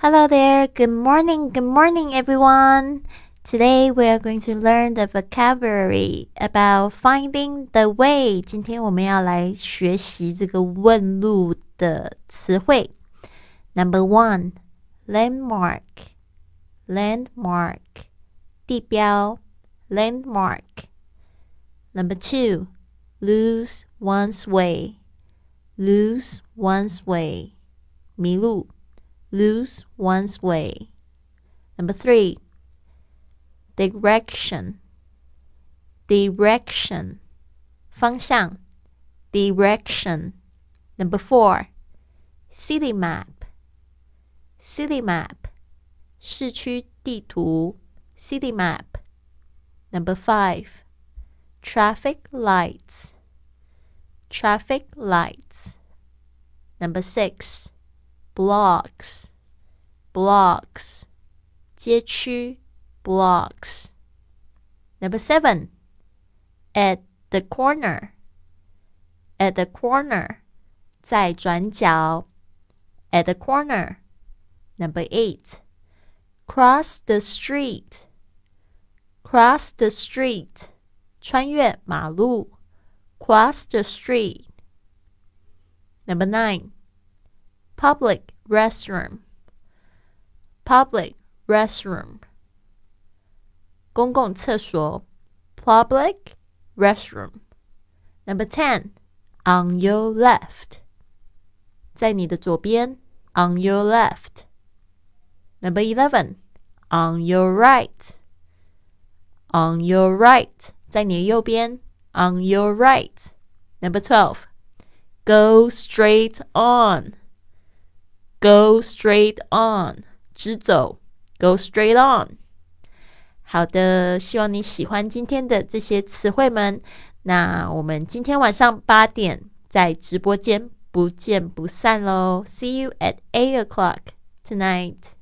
Hello there. Good morning. Good morning, everyone. Today we are going to learn the vocabulary about finding the way. 今天我们要来学习这个问路的词汇。Number one, landmark. Landmark. 地标 landmark. Number two, lose one's way. Lose one's way. 迷路 lose one's way. Number three, direction. Direction. 方向 direction. Number four, city map. City map. 市区地图 city map. Number five, traffic lights. Traffic lights. Number six, blocks, blocks, 街区 blocks. Number seven, at the corner, at the corner, 在转角 at the corner. Number eight, cross the street, cross the street, 穿越马路 cross the street. Number nine, public restroom, public restroom, 公共厕所 public restroom. Number ten, on your left, 在你的左边 on your left. Number eleven, on your right, on your right, 在你的右边 on your right. Number twelve, go straight on Go straight on，直走，go straight on。好的，希望你喜欢今天的这些词汇们。那我们今天晚上八点在直播间不见不散喽！See you at eight o'clock tonight.